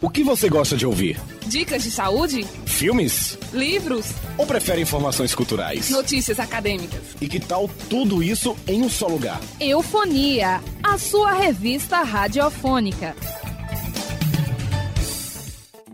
O que você gosta de ouvir? Dicas de saúde? Filmes? Livros? Ou prefere informações culturais? Notícias acadêmicas? E que tal tudo isso em um só lugar? Eufonia, a sua revista radiofônica.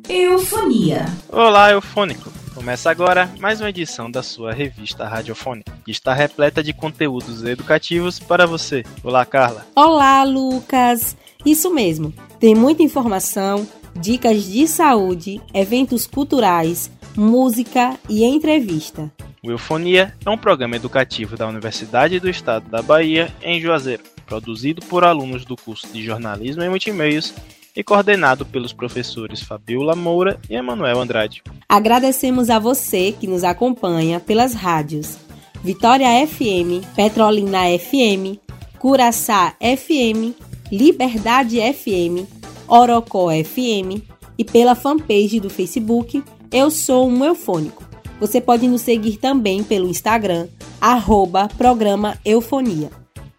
Eufonia. Olá, eufônico. Começa agora mais uma edição da sua revista radiofônica, que está repleta de conteúdos educativos para você. Olá, Carla. Olá, Lucas. Isso mesmo. Tem muita informação, dicas de saúde, eventos culturais, música e entrevista. O Eufonia é um programa educativo da Universidade do Estado da Bahia, em Juazeiro, produzido por alunos do curso de Jornalismo e Multimeios e coordenado pelos professores Fabiola Moura e Emanuel Andrade. Agradecemos a você que nos acompanha pelas rádios Vitória FM, Petrolina FM, Curaçá FM, Liberdade FM, Orocó FM e pela fanpage do Facebook Eu Sou um Eufônico. Você pode nos seguir também pelo Instagram, arroba programa Eufonia.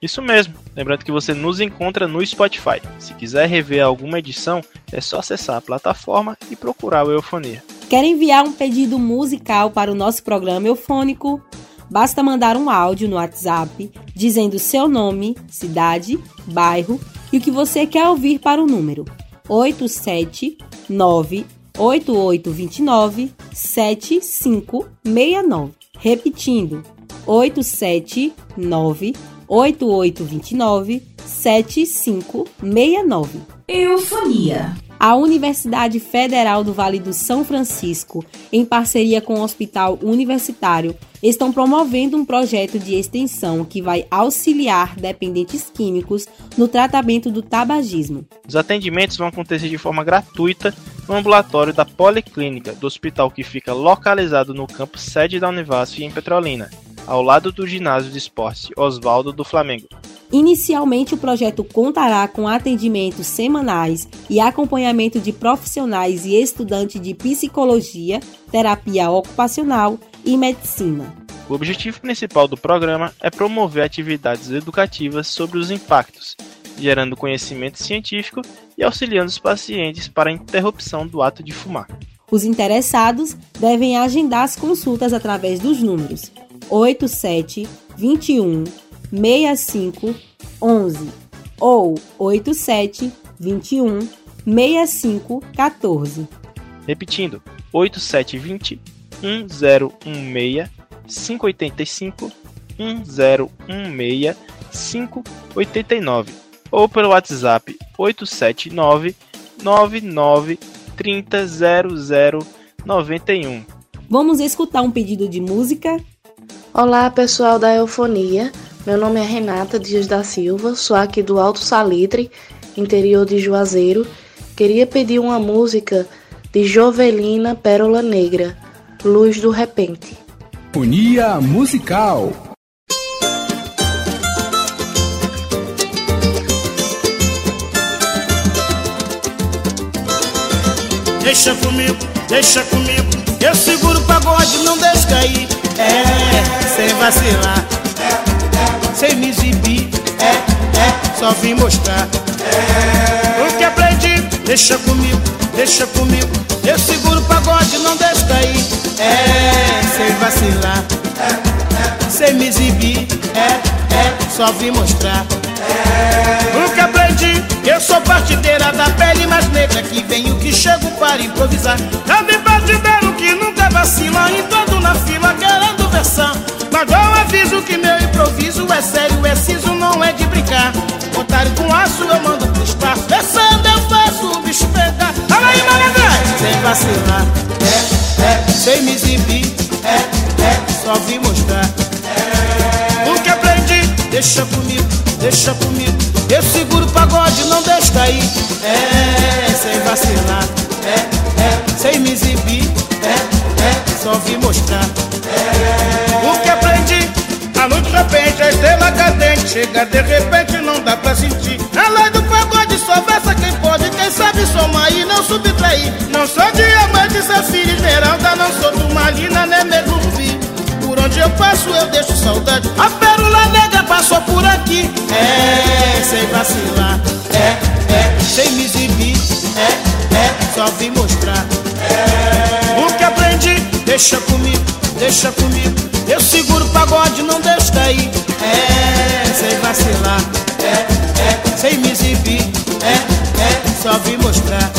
Isso mesmo, lembrando que você nos encontra no Spotify. Se quiser rever alguma edição, é só acessar a plataforma e procurar o Eufonia. Quer enviar um pedido musical para o nosso programa Eufônico? Basta mandar um áudio no WhatsApp dizendo seu nome, cidade, bairro e o que você quer ouvir para o número 879 8829 7569. Repetindo, 879 8829 7569. Eufonia. A Universidade Federal do Vale do São Francisco, em parceria com o Hospital Universitário, estão promovendo um projeto de extensão que vai auxiliar dependentes químicos no tratamento do tabagismo. Os atendimentos vão acontecer de forma gratuita no ambulatório da Policlínica do hospital que fica localizado no campus sede da Univasf em Petrolina, ao lado do ginásio de esporte Oswaldo do Flamengo. Inicialmente, o projeto contará com atendimentos semanais e acompanhamento de profissionais e estudantes de psicologia, terapia ocupacional e medicina. O objetivo principal do programa é promover atividades educativas sobre os impactos, gerando conhecimento científico e auxiliando os pacientes para a interrupção do ato de fumar. Os interessados devem agendar as consultas através dos números 87 21 65 11 ou 87 21 65 14. Repetindo, 8720 1016 585 1016 589 ou pelo WhatsApp 879 99 30 00 91. Vamos escutar um pedido de música? Olá, pessoal da Eufonia. Meu nome é Renata Dias da Silva, sou aqui do Alto Salitre, interior de Juazeiro. Queria pedir uma música de Jovelina Pérola Negra, Luz do Repente. Unia Musical. Deixa comigo, deixa comigo. Eu seguro o pagode, não deixa cair. É, sem vacilar, sem me exibir. É, é, só vim mostrar. O que aprendi, deixa comigo, deixa comigo. Eu seguro o pagode, não deixa cair. É, sem vacilar, sem me exibir. É, é, só vim mostrar. O que aprendi, eu sou partideira da pele mais negra que venho que chego para improvisar. Também partideiro que nunca vacila, em todo na fila querendo versão. Mas aviso que meu improviso é sério, é siso, não é de brincar. Otário com aço eu mando pro espaço, versando eu faço o bicho pegar. Fala aí, malandrão! Sem vacilar, é, é, sem me exibir, é, é, só vim mostrar. O que aprendi, deixa comigo, deixa comigo. Eu seguro o pagode, não deixo cair. É, sem vacilar, é, é, sem me exibir, é, é, só vim mostrar. O que aprendi, a luz de repente, a estrela cadente. Chega de repente, não dá pra sentir. A lei do pagode só versa quem pode, quem sabe somar e não subtrair. Não sou diamante, Cecília Esmeralda, não sou turmalina, nem mesmo vi. Por onde eu passo eu deixo saudade A pérola negra passou por aqui É, sem vacilar É, é, sem me exibir É, é, só vim mostrar. Deixa comigo, deixa comigo. Eu seguro o pagode, não deixo cair. É, sem vacilar, é, é, sem me exibir. É, é, só vim mostrar.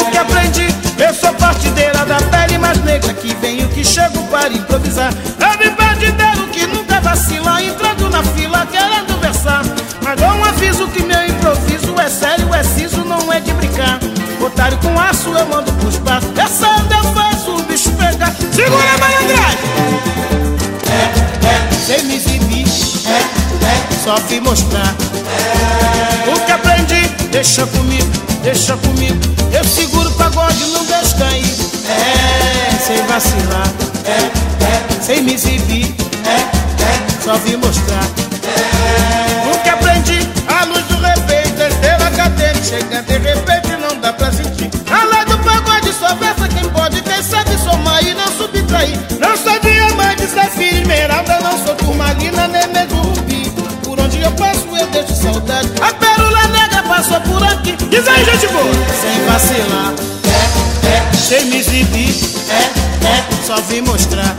O que aprendi, eu sou partideira da pele mais negra. Que venho que chego para improvisar. Eu vim partideiro que nunca vacila, entrando na fila querendo versar. Mas dou um aviso que meu improviso é sério, é siso, não é de brincar. Otário com aço eu mando pros passos. Essa onda Segura a malandragem! É, é, sem me exibir. É, é, só vim mostrar. O que aprendi, deixa comigo, deixa comigo. Eu seguro o pagode, não deixo cair. É, sem vacilar. É, é, sem me exibir. É, é, só vim mostrar. O que aprendi, a luz do repente, estrela cadente. Chega de repente, Não sou diamante, safira, esmeralda, não sou turmalina, nem mesmo rubi. Por onde eu passo, eu deixo saudade. A pérola negra passou por aqui. Diz aí, gente boa. Sem vacilar, é, é, sem me exibir, é, é, só vim mostrar.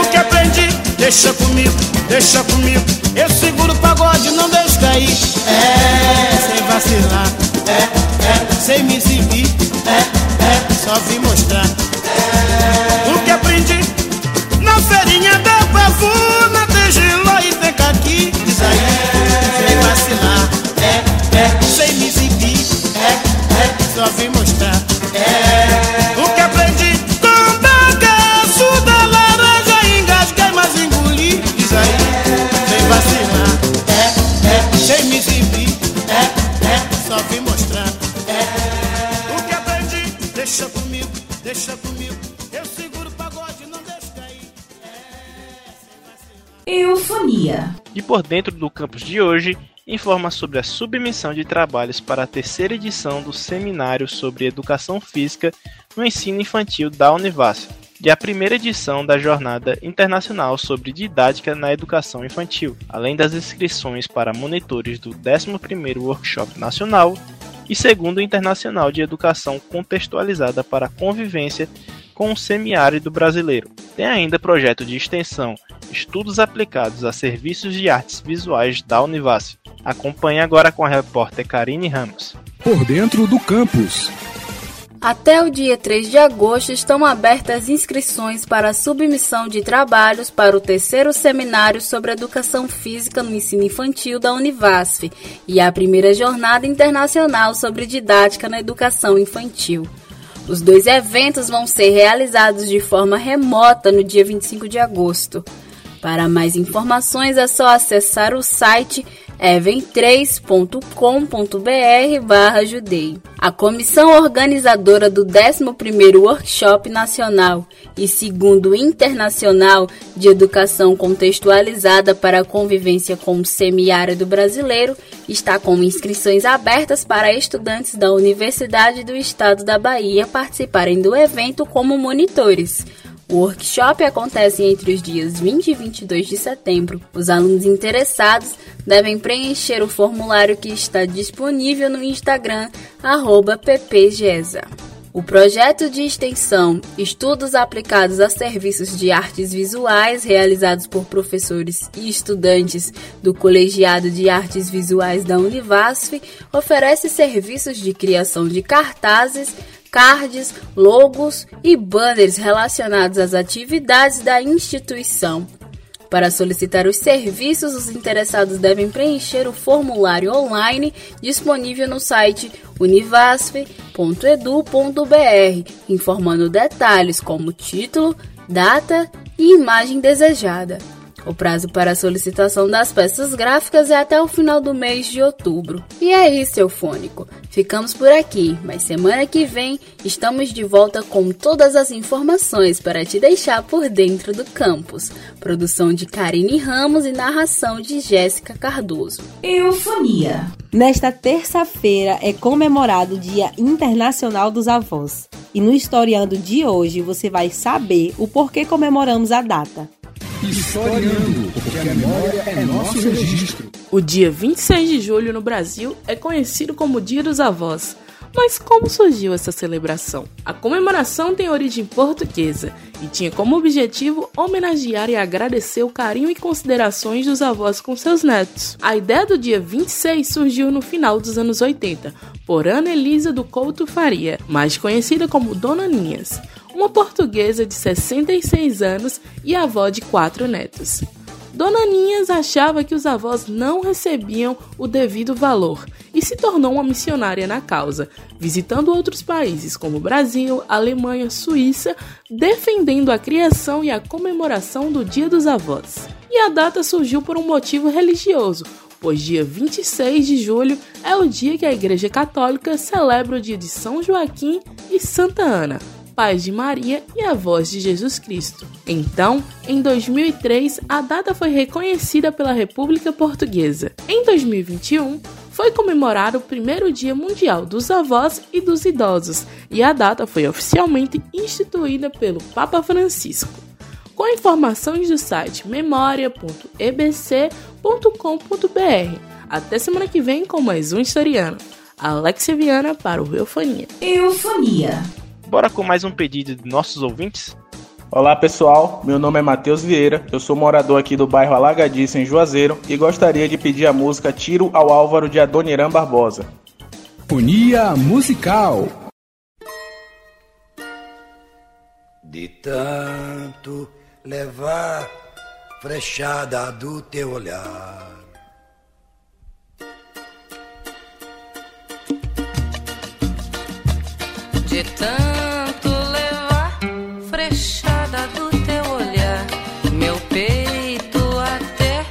O que aprendi, deixa comigo, deixa comigo. Eu seguro o pagode, não deixo cair. É, sem vacilar, é, é, sem me exibir, por dentro do campus de hoje, informa sobre a submissão de trabalhos para a terceira edição do Seminário sobre Educação Física no Ensino Infantil da Univasf e a primeira edição da Jornada Internacional sobre Didática na Educação Infantil, além das inscrições para monitores do 11º Workshop Nacional e segundo Internacional de Educação Contextualizada para a Convivência com o Semiárido Brasileiro. Tem ainda projeto de extensão Estudos aplicados a serviços de artes visuais da Univasf. Acompanhe agora com a repórter Karine Ramos. Por dentro do campus. Até o dia 3 de agosto estão abertas inscrições para a submissão de trabalhos para o terceiro seminário sobre educação física no ensino infantil da Univasf e a primeira jornada internacional sobre didática na educação infantil. Os dois eventos vão ser realizados de forma remota no dia 25 de agosto. Para mais informações é só acessar o site even3.com.br judei. A comissão organizadora do 11º Workshop Nacional e segundo Internacional de Educação Contextualizada para a Convivência com o Semiárido Brasileiro está com inscrições abertas para estudantes da Universidade do Estado da Bahia participarem do evento como monitores. O workshop acontece entre os dias 20 e 22 de setembro. Os alunos interessados devem preencher o formulário que está disponível no Instagram ppgesa. O projeto de extensão Estudos aplicados a serviços de artes visuais realizados por professores e estudantes do Colegiado de Artes Visuais da Univasf oferece serviços de criação de cartazes, cards, logos e banners relacionados às atividades da instituição. Para solicitar os serviços, os interessados devem preencher o formulário online disponível no site univasf.edu.br, informando detalhes como título, data e imagem desejada. O prazo para a solicitação das peças gráficas é até o final do mês de outubro. E é isso, Eufônico. Ficamos por aqui, mas semana que vem estamos de volta com todas as informações para te deixar por dentro do campus. Produção de Karine Ramos e narração de Jéssica Cardoso. Eufonia. Nesta terça-feira é comemorado o Dia Internacional dos Avós. E no historiando de hoje você vai saber o porquê comemoramos a data. Historiando, porque a memória é nosso registro. O dia 26 de julho no Brasil é conhecido como Dia dos Avós, Mas como surgiu essa celebração? A comemoração tem origem portuguesa e tinha como objetivo homenagear e agradecer o carinho e considerações dos avós com seus netos. A ideia do dia 26 surgiu no final dos anos 80 por Ana Elisa do Couto Faria, mais conhecida como Dona Ninhas, uma portuguesa de 66 anos e avó de quatro netos. Dona Ninhas achava que os avós não recebiam o devido valor e se tornou uma missionária na causa, visitando outros países como Brasil, Alemanha, Suíça, defendendo a criação e a comemoração do Dia dos Avós. E a data surgiu por um motivo religioso, pois dia 26 de julho é o dia que a Igreja Católica celebra o dia de São Joaquim e Santa Ana, pais de Maria e avós de Jesus Cristo. Então, em 2003, a data foi reconhecida pela República Portuguesa. Em 2021, foi comemorado o primeiro Dia Mundial dos Avós e dos Idosos, e a data foi oficialmente instituída pelo Papa Francisco. Com informações do site memoria.ebc.com.br. Até semana que vem com mais um historiano. Alexia Viana para o Eufonia. Eufonia. Bora com mais um pedido de nossos ouvintes? Olá pessoal, meu nome é Matheus Vieira, eu sou morador aqui do bairro Alagadiço em Juazeiro e gostaria de pedir a música Tiro ao Álvaro de Adoniran Barbosa. Unia Musical De tanto levar frechada do teu olhar De tanto levar frechada do teu olhar, meu peito até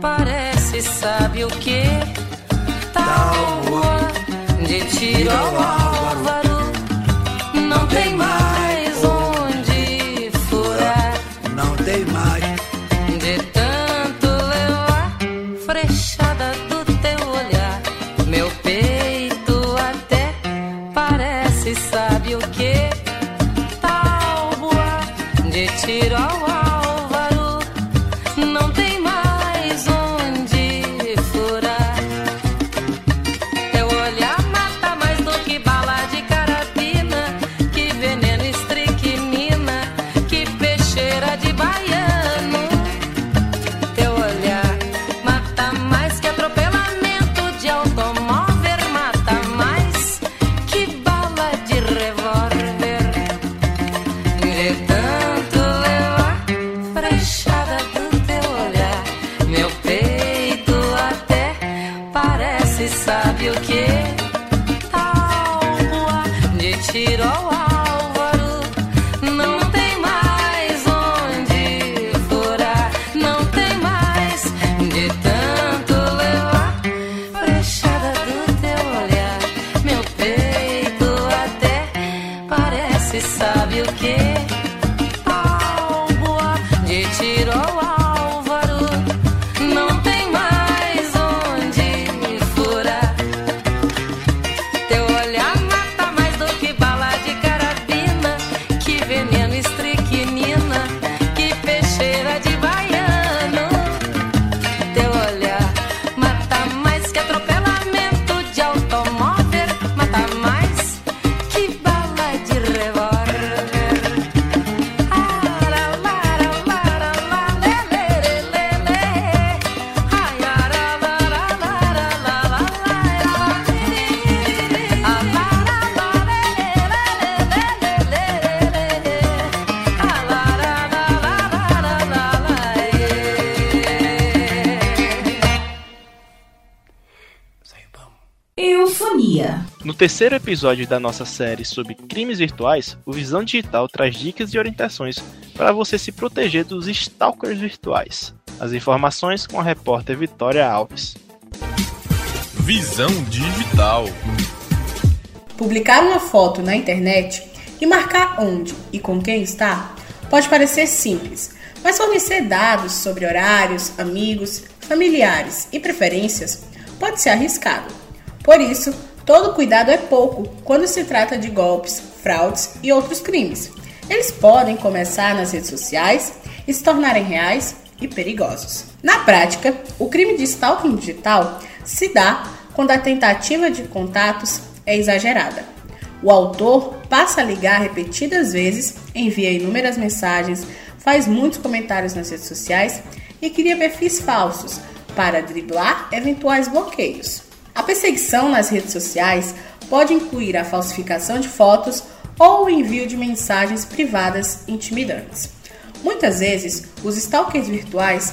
parece, sabe o que? Tábua de tiro ao álvaro, não tem mais onde furar. Não tem mais. Terceiro episódio da nossa série sobre crimes virtuais, o Visão Digital traz dicas e orientações para você se proteger dos stalkers virtuais. As informações com a repórter Vitória Alves. Visão Digital. Publicar uma foto na internet e marcar onde e com quem está pode parecer simples, mas fornecer dados sobre horários, amigos, familiares e preferências pode ser arriscado. Por isso, todo cuidado é pouco quando se trata de golpes, fraudes e outros crimes. Eles podem começar nas redes sociais e se tornarem reais e perigosos. Na prática, o crime de stalking digital se dá quando a tentativa de contatos é exagerada. O autor passa a ligar repetidas vezes, envia inúmeras mensagens, faz muitos comentários nas redes sociais e cria perfis falsos para driblar eventuais bloqueios. A perseguição nas redes sociais pode incluir a falsificação de fotos ou o envio de mensagens privadas intimidantes. Muitas vezes, os stalkers virtuais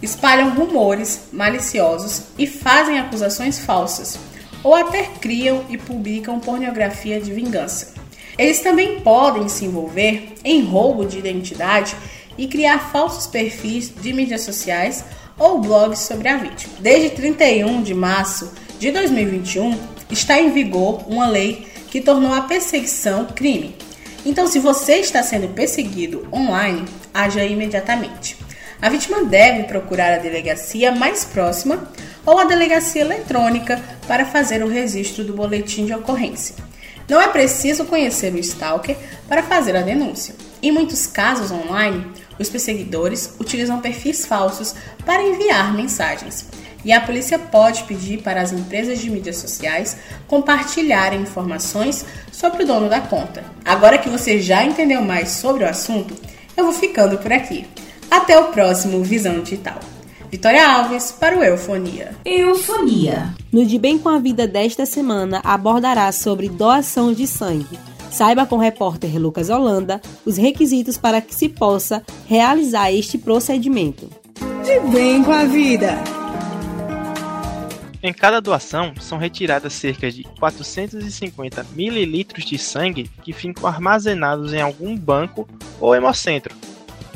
espalham rumores maliciosos e fazem acusações falsas, ou até criam e publicam pornografia de vingança. Eles também podem se envolver em roubo de identidade e criar falsos perfis de mídias sociais ou blogs sobre a vítima. Desde 31 de março de 2021, está em vigor uma lei que tornou a perseguição crime. Então, se você está sendo perseguido online, haja imediatamente. A vítima deve procurar a delegacia mais próxima ou a delegacia eletrônica para fazer o registro do boletim de ocorrência. Não é preciso conhecer o stalker para fazer a denúncia. Em muitos casos online, os perseguidores utilizam perfis falsos para enviar mensagens. E a polícia pode pedir para as empresas de mídias sociais compartilharem informações sobre o dono da conta. Agora que você já entendeu mais sobre o assunto, eu vou ficando por aqui. Até o próximo Visão Digital. Vitória Alves para o Eufonia. Eufonia. No De Bem com a Vida desta semana abordará sobre doação de sangue. Saiba com o repórter Lucas Holanda os requisitos para que se possa realizar este procedimento. De Bem com a Vida. Em cada doação são retiradas cerca de 450 mililitros de sangue que ficam armazenados em algum banco ou hemocentro.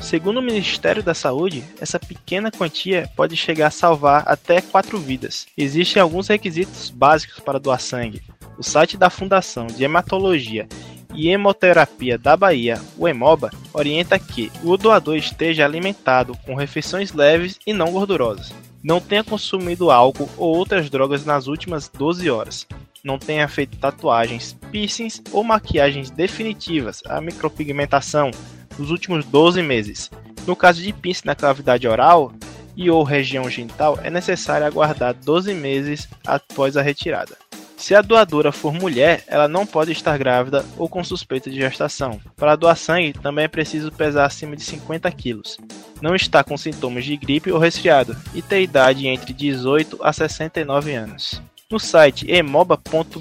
Segundo o Ministério da Saúde, essa pequena quantia pode chegar a salvar até quatro vidas. Existem alguns requisitos básicos para doar sangue. O site da Fundação de Hematologia e Hemoterapia da Bahia, o Hemoba, orienta que o doador esteja alimentado com refeições leves e não gordurosas não tenha consumido álcool ou outras drogas nas últimas 12 horas. Não tenha feito tatuagens, piercings ou maquiagens definitivas à micropigmentação nos últimos 12 meses. No caso de piercing na cavidade oral e ou região genital, é necessário aguardar 12 meses após a retirada. Se a doadora for mulher, ela não pode estar grávida ou com suspeita de gestação. Para doar sangue, também é preciso pesar acima de 50 quilos, não estar com sintomas de gripe ou resfriado e ter idade entre 18 a 69 anos. No site emoba.ba.gov.br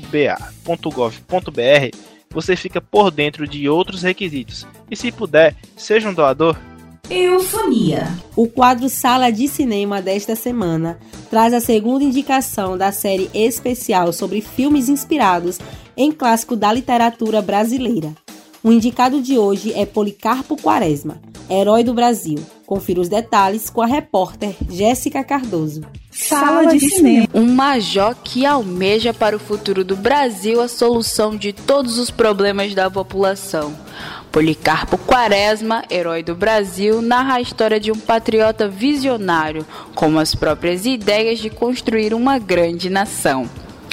você fica por dentro de outros requisitos e, se puder, seja um doador Eufonia. O quadro Sala de Cinema desta semana traz a segunda indicação da série especial sobre filmes inspirados em clássico da literatura brasileira. O indicado de hoje é Policarpo Quaresma, Herói do Brasil. Confira os detalhes com a repórter Jéssica Cardoso. Sala de cinema. Um major que almeja para o futuro do Brasil a solução de todos os problemas da população. Policarpo Quaresma, herói do Brasil, narra a história de um patriota visionário, com as próprias ideias de construir uma grande nação.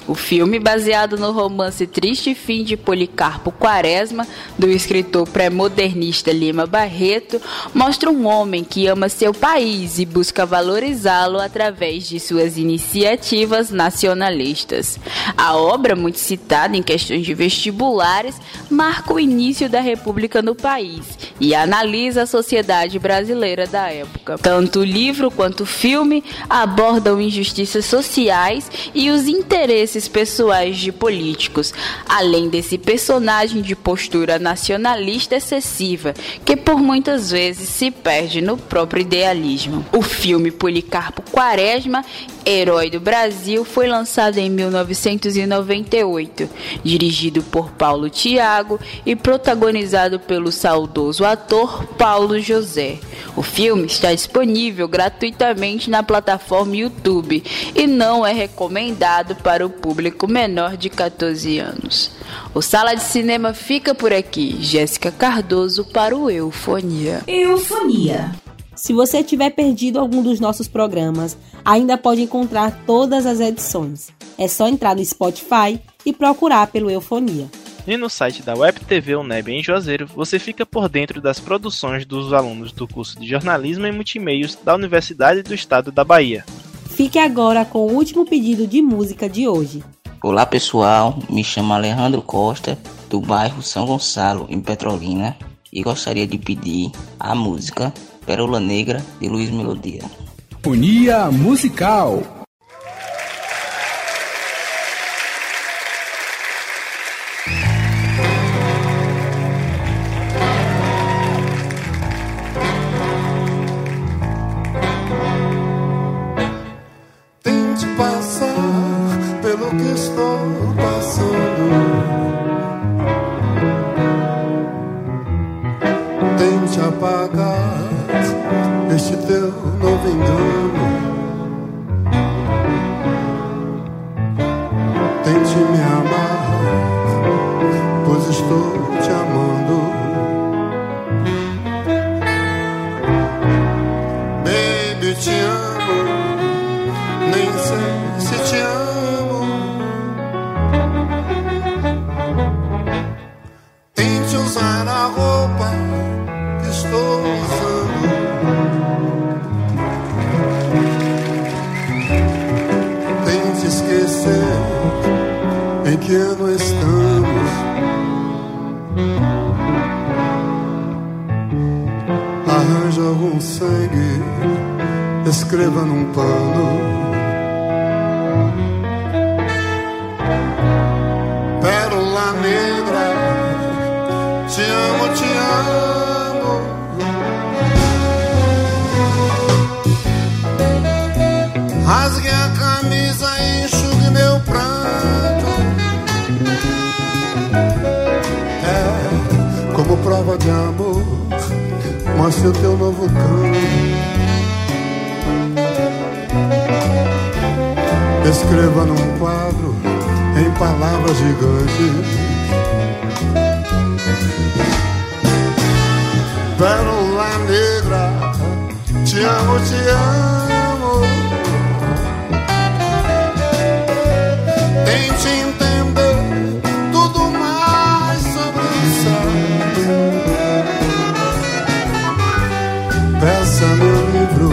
O filme, baseado no romance Triste Fim de Policarpo Quaresma, do escritor pré-modernista Lima Barreto, mostra um homem que ama seu país e busca valorizá-lo através de suas iniciativas nacionalistas. A obra, muito citada em questões de vestibulares, marca o início da República no país e analisa a sociedade brasileira da época. Tanto o livro quanto o filme abordam injustiças sociais e os interesses pessoais de políticos, além desse personagem de postura nacionalista excessiva, que por muitas vezes se perde no próprio idealismo. O filme Policarpo Quaresma, Herói do Brasil, foi lançado em 1998, dirigido por Paulo Tiago e protagonizado pelo saudoso ator Paulo José. O filme está disponível gratuitamente na plataforma YouTube e não é recomendado para o público menor de 14 anos. O Sala de Cinema fica por aqui. Jéssica Cardoso para o Eufonia. Eufonia. Se você tiver perdido algum dos nossos programas, ainda pode encontrar todas as edições. É só entrar no Spotify e procurar pelo Eufonia. E no site da Web TV UNEB em Juazeiro, você fica por dentro das produções dos alunos do curso de Jornalismo e Multimeios da Universidade do Estado da Bahia. Fique agora com o último pedido de música de hoje. Olá pessoal, me chamo Alejandro Costa, do bairro São Gonçalo, em Petrolina, e gostaria de pedir a música Pérola Negra de Luiz Melodia. Fonia musical. Tente passar pelo que estou passando. Tente apagar este teu novo engano. Escreva num pano. Pérola negra, te amo, te amo. Rasgue a camisa e enxugue meu pranto. É, como prova de amor, mostre o teu novo canto. Escreva num quadro em palavras gigantes. Pérola negra, te amo, te amo. Tente entender tudo mais sobre o céu. Peça meu livro,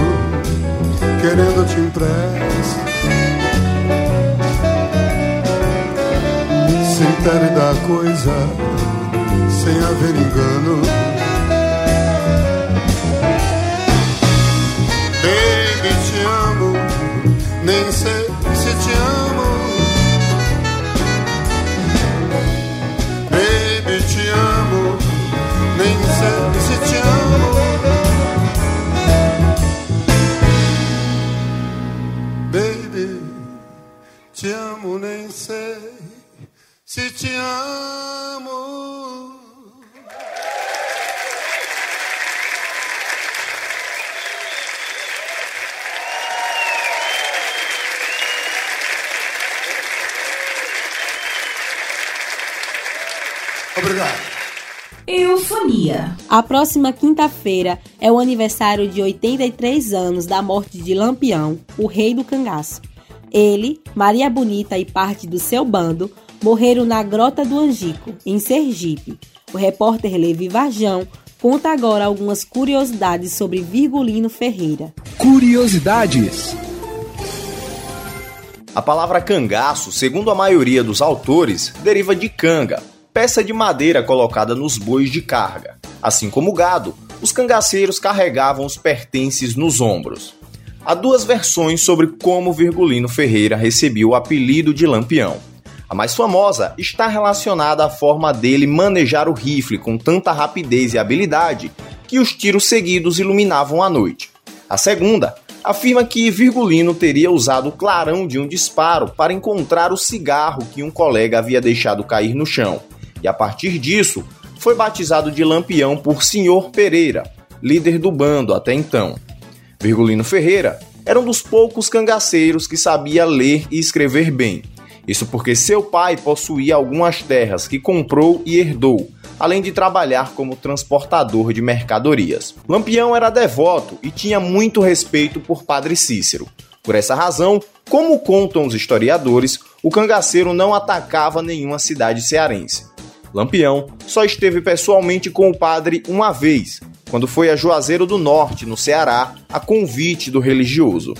querendo te empresto. Entere da coisa, sem haver engano. Baby, te amo, nem sei se te amo. Baby, te amo, nem sei se te amo. Obrigado. Eufonia. A próxima quinta-feira é o aniversário de 83 anos da morte de Lampião, o rei do cangaço. Ele, Maria Bonita e parte do seu bando morreram na Grota do Angico, em Sergipe. O repórter Levi Varjão conta agora algumas curiosidades sobre Virgulino Ferreira. Curiosidades. A palavra cangaço, segundo a maioria dos autores, deriva de canga, peça de madeira colocada nos bois de carga. Assim como o gado, os cangaceiros carregavam os pertences nos ombros. Há duas versões sobre como Virgulino Ferreira recebeu o apelido de Lampião. A mais famosa está relacionada à forma dele manejar o rifle com tanta rapidez e habilidade que os tiros seguidos iluminavam a noite. A segunda afirma que Virgulino teria usado o clarão de um disparo para encontrar o cigarro que um colega havia deixado cair no chão, e a partir disso foi batizado de Lampião por Senhor Pereira, líder do bando até então. Virgulino Ferreira era um dos poucos cangaceiros que sabia ler e escrever bem. Isso porque seu pai possuía algumas terras que comprou e herdou, além de trabalhar como transportador de mercadorias. Lampião era devoto e tinha muito respeito por Padre Cícero. Por essa razão, como contam os historiadores, o cangaceiro não atacava nenhuma cidade cearense. Lampião só esteve pessoalmente com o padre uma vez, quando foi a Juazeiro do Norte, no Ceará, a convite do religioso.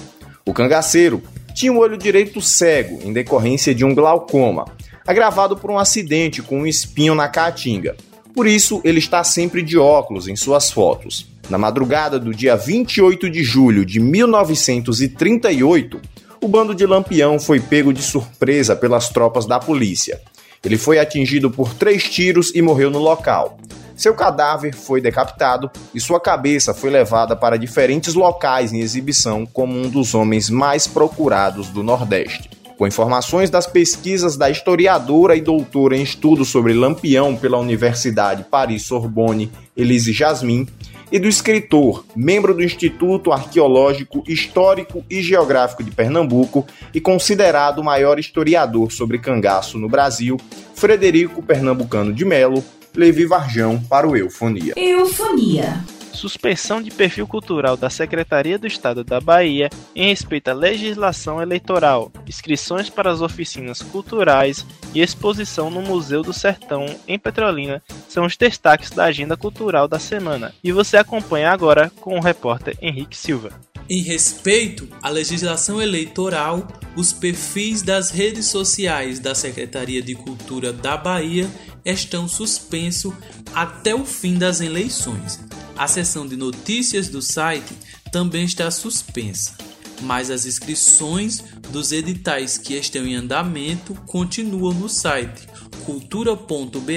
O cangaceiro tinha o olho direito cego em decorrência de um glaucoma, agravado por um acidente com um espinho na caatinga. Por isso, ele está sempre de óculos em suas fotos. Na madrugada do dia 28 de julho de 1938, o bando de Lampião foi pego de surpresa pelas tropas da polícia. Ele foi atingido por três tiros e morreu no local. Seu cadáver foi decapitado e sua cabeça foi levada para diferentes locais em exibição como um dos homens mais procurados do Nordeste. Com informações das pesquisas da historiadora e doutora em estudos sobre Lampião pela Universidade Paris-Sorbonne, Elise Jasmin, e do escritor, membro do Instituto Arqueológico, Histórico e Geográfico de Pernambuco e considerado o maior historiador sobre cangaço no Brasil, Frederico Pernambucano de Melo, Levi Varjão para o Eufonia. Eufonia. Suspensão de perfil cultural da Secretaria do Estado da Bahia em respeito à legislação eleitoral, inscrições para as oficinas culturais e exposição no Museu do Sertão, em Petrolina, são os destaques da agenda cultural da semana. E você acompanha agora com o repórter Henrique Silva. Em respeito à legislação eleitoral, os perfis das redes sociais da Secretaria de Cultura da Bahia estão suspensos até o fim das eleições. A seção de notícias do site também está suspensa, mas as inscrições dos editais que estão em andamento continuam no site cultura.ba.gov.br.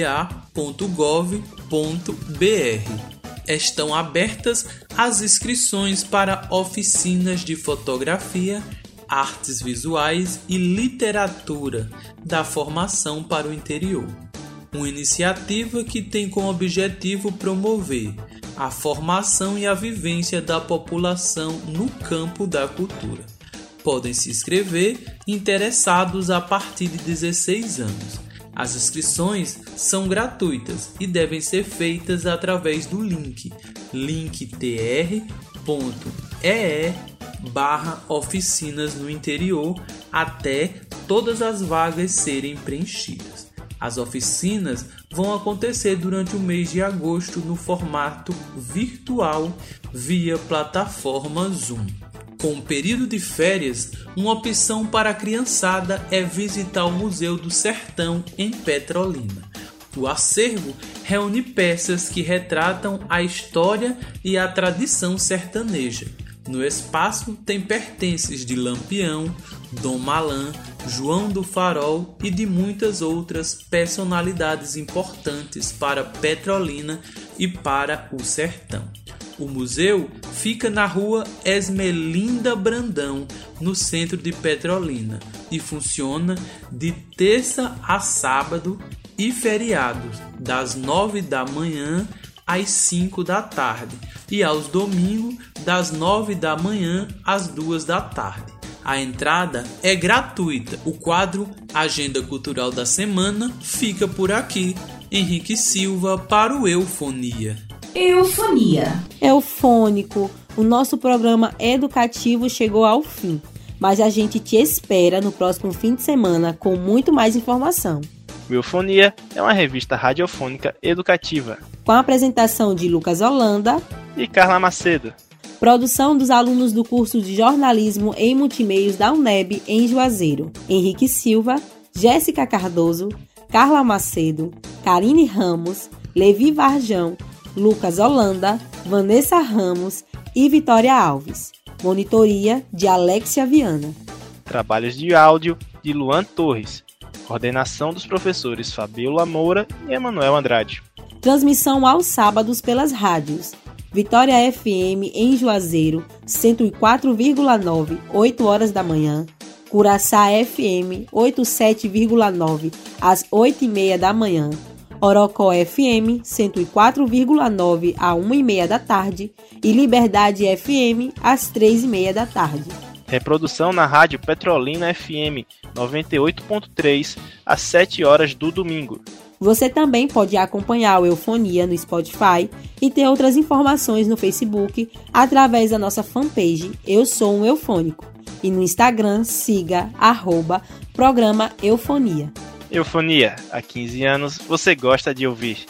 Estão abertas as inscrições para oficinas de fotografia, artes visuais e literatura da formação para o interior uma iniciativa que tem como objetivo promover a formação e a vivência da população no campo da cultura. Podem se inscrever interessados a partir de 16 anos. As inscrições são gratuitas e devem ser feitas através do link linktr.ee barra oficinas no interior até todas as vagas serem preenchidas. As oficinas vão acontecer durante o mês de agosto no formato virtual via plataforma Zoom. Com o período de férias, uma opção para a criançada é visitar o Museu do Sertão em Petrolina. O acervo reúne peças que retratam a história e a tradição sertaneja. No espaço tem pertences de Lampião, Dom Malan, João do Farol e de muitas outras personalidades importantes para Petrolina e para o sertão. O museu fica na rua Esmelinda Brandão, no centro de Petrolina, e funciona de terça a sábado e feriados, das nove da manhã às cinco da tarde, e aos domingos, das nove da manhã às duas da tarde. A entrada é gratuita. O quadro Agenda Cultural da Semana fica por aqui. Henrique Silva para o Eufonia. Eufonia. Eufônico, o nosso programa educativo chegou ao fim, mas a gente te espera no próximo fim de semana com muito mais informação. Eufonia é uma revista radiofônica educativa. Com a apresentação de Lucas Holanda e Carla Macedo. Produção dos alunos do curso de jornalismo em multimeios da UNEB em Juazeiro. Henrique Silva, Jéssica Cardoso, Carla Macedo, Karine Ramos, Levi Varjão, Lucas Holanda, Vanessa Ramos e Vitória Alves. Monitoria de Alexia Viana. Trabalhos de áudio de Luan Torres. Coordenação dos professores Fabiola Moura e Emanuel Andrade. Transmissão aos sábados pelas rádios Vitória FM em Juazeiro, 104,9, 8 horas da manhã. Curaçá FM, 87,9, às 8 e meia da manhã. Orocó FM, 104,9 a 1 e meia da tarde. E Liberdade FM, às 3 e meia da tarde. Reprodução na rádio Petrolina FM 98.3 às 7 horas do domingo. Você também pode acompanhar o Eufonia no Spotify e ter outras informações no Facebook através da nossa fanpage Eu Sou um Eufônico. E no Instagram, siga arroba programa Eufonia. Eufonia, há 15 anos você gosta de ouvir.